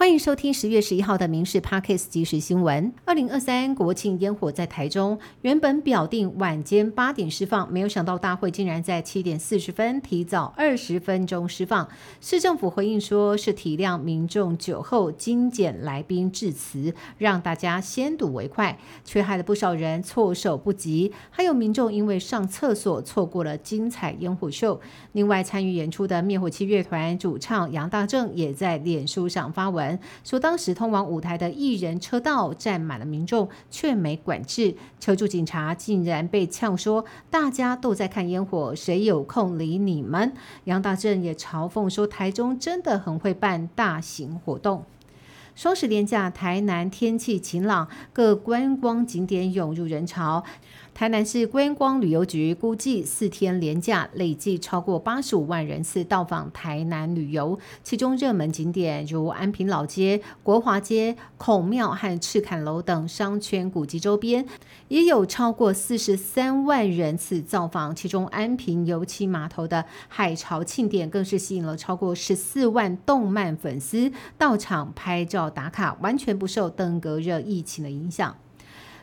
欢迎收听十月十一号的《民事 Parkes 即时新闻》。二零二三国庆烟火在台中，原本表定晚间八点释放，没有想到大会竟然在七点四十分提早二十分钟释放。市政府回应说，是体谅民众酒后精简来宾致辞，让大家先睹为快，却害了不少人措手不及。还有民众因为上厕所错过了精彩烟火秀。另外，参与演出的灭火器乐团主唱杨大正也在脸书上发文。说当时通往舞台的艺人车道站满了民众，却没管制，求助警察竟然被呛说：“大家都在看烟火，谁有空理你们？”杨大正也嘲讽说：“台中真的很会办大型活动。”双十连假，台南天气晴朗，各观光景点涌入人潮。台南市观光旅游局估计，四天连假累计超过八十五万人次到访台南旅游，其中热门景点如安平老街、国华街、孔庙和赤坎楼等商圈古迹周边，也有超过四十三万人次造访。其中安平油漆码头的海潮庆典，更是吸引了超过十四万动漫粉丝到场拍照打卡，完全不受登革热疫情的影响。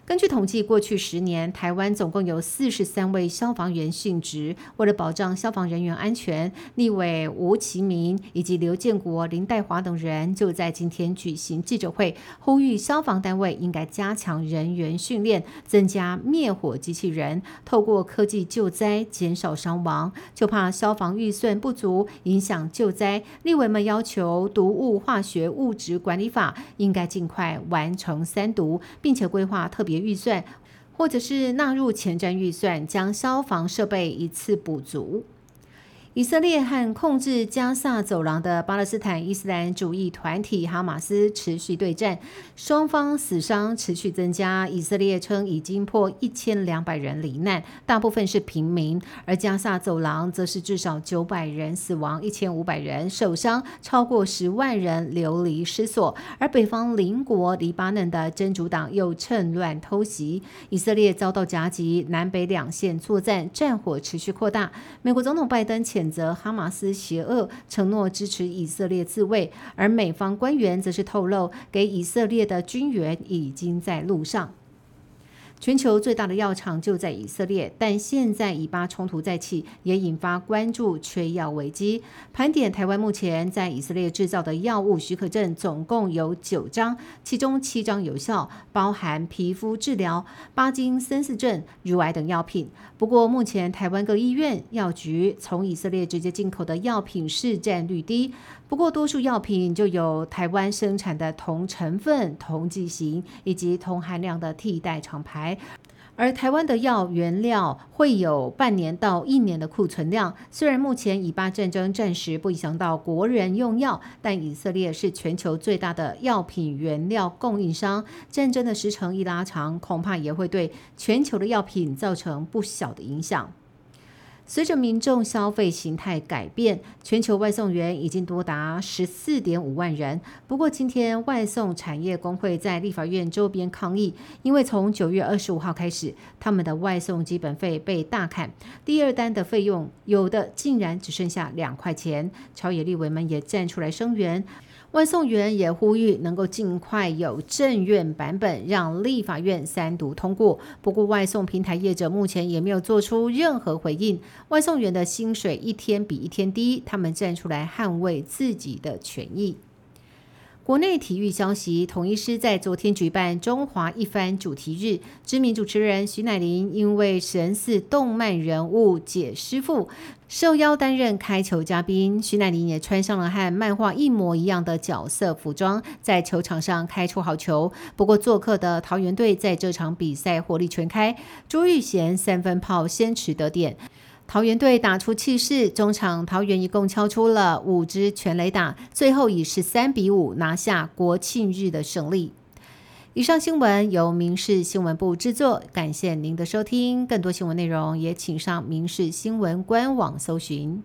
根据统计，过去十年，台湾总共有四十三位消防员殉职。为了保障消防人员安全，立委吴其明以及刘建国、林代华等人就在今天举行记者会，呼吁消防单位应该加强人员训练，增加灭火机器人，透过科技救灾，减少伤亡。就怕消防预算不足，影响救灾。立委们要求《毒物化学物质管理法》应该尽快完成三读，并且规划特别。预算，或者是纳入前瞻预算，将消防设备一次补足。以色列和控制加萨走廊的巴勒斯坦伊斯兰主义团体哈马斯持续对战，双方死伤持续增加。以色列称已经破一千两百人罹难，大部分是平民；而加萨走廊则是至少九百人死亡，一千五百人受伤，超过十万人流离失所。而北方邻国黎巴嫩的真主党又趁乱偷袭，以色列遭到夹击，南北两线作战，战火持续扩大。美国总统拜登前谴。责哈马斯邪恶，承诺支持以色列自卫，而美方官员则是透露，给以色列的军援已经在路上。全球最大的药厂就在以色列，但现在以巴冲突再起，也引发关注缺药危机。盘点台湾目前在以色列制造的药物许可证总共有九张，其中七张有效，包含皮肤治疗、巴金森氏症、乳癌等药品。不过目前台湾各医院、药局从以色列直接进口的药品市占率低。不过，多数药品就有台湾生产的同成分、同剂型以及同含量的替代厂牌，而台湾的药原料会有半年到一年的库存量。虽然目前以巴战争暂时不影响到国人用药，但以色列是全球最大的药品原料供应商，战争的时程一拉长，恐怕也会对全球的药品造成不小的影响。随着民众消费形态改变，全球外送员已经多达十四点五万人。不过，今天外送产业工会在立法院周边抗议，因为从九月二十五号开始，他们的外送基本费被大砍，第二单的费用有的竟然只剩下两块钱。朝野立委们也站出来声援。外送员也呼吁能够尽快有正院版本，让立法院三读通过。不过，外送平台业者目前也没有做出任何回应。外送员的薪水一天比一天低，他们站出来捍卫自己的权益。国内体育消息，统一师在昨天举办中华一番主题日，知名主持人徐乃麟因为神似动漫人物解师傅，受邀担任开球嘉宾。徐乃麟也穿上了和漫画一模一样的角色服装，在球场上开出好球。不过，做客的桃园队在这场比赛火力全开，朱玉贤三分炮先取得点。桃园队打出气势，中场桃园一共敲出了五支全垒打，最后以十三比五拿下国庆日的胜利。以上新闻由民事新闻部制作，感谢您的收听。更多新闻内容也请上民事新闻官网搜寻。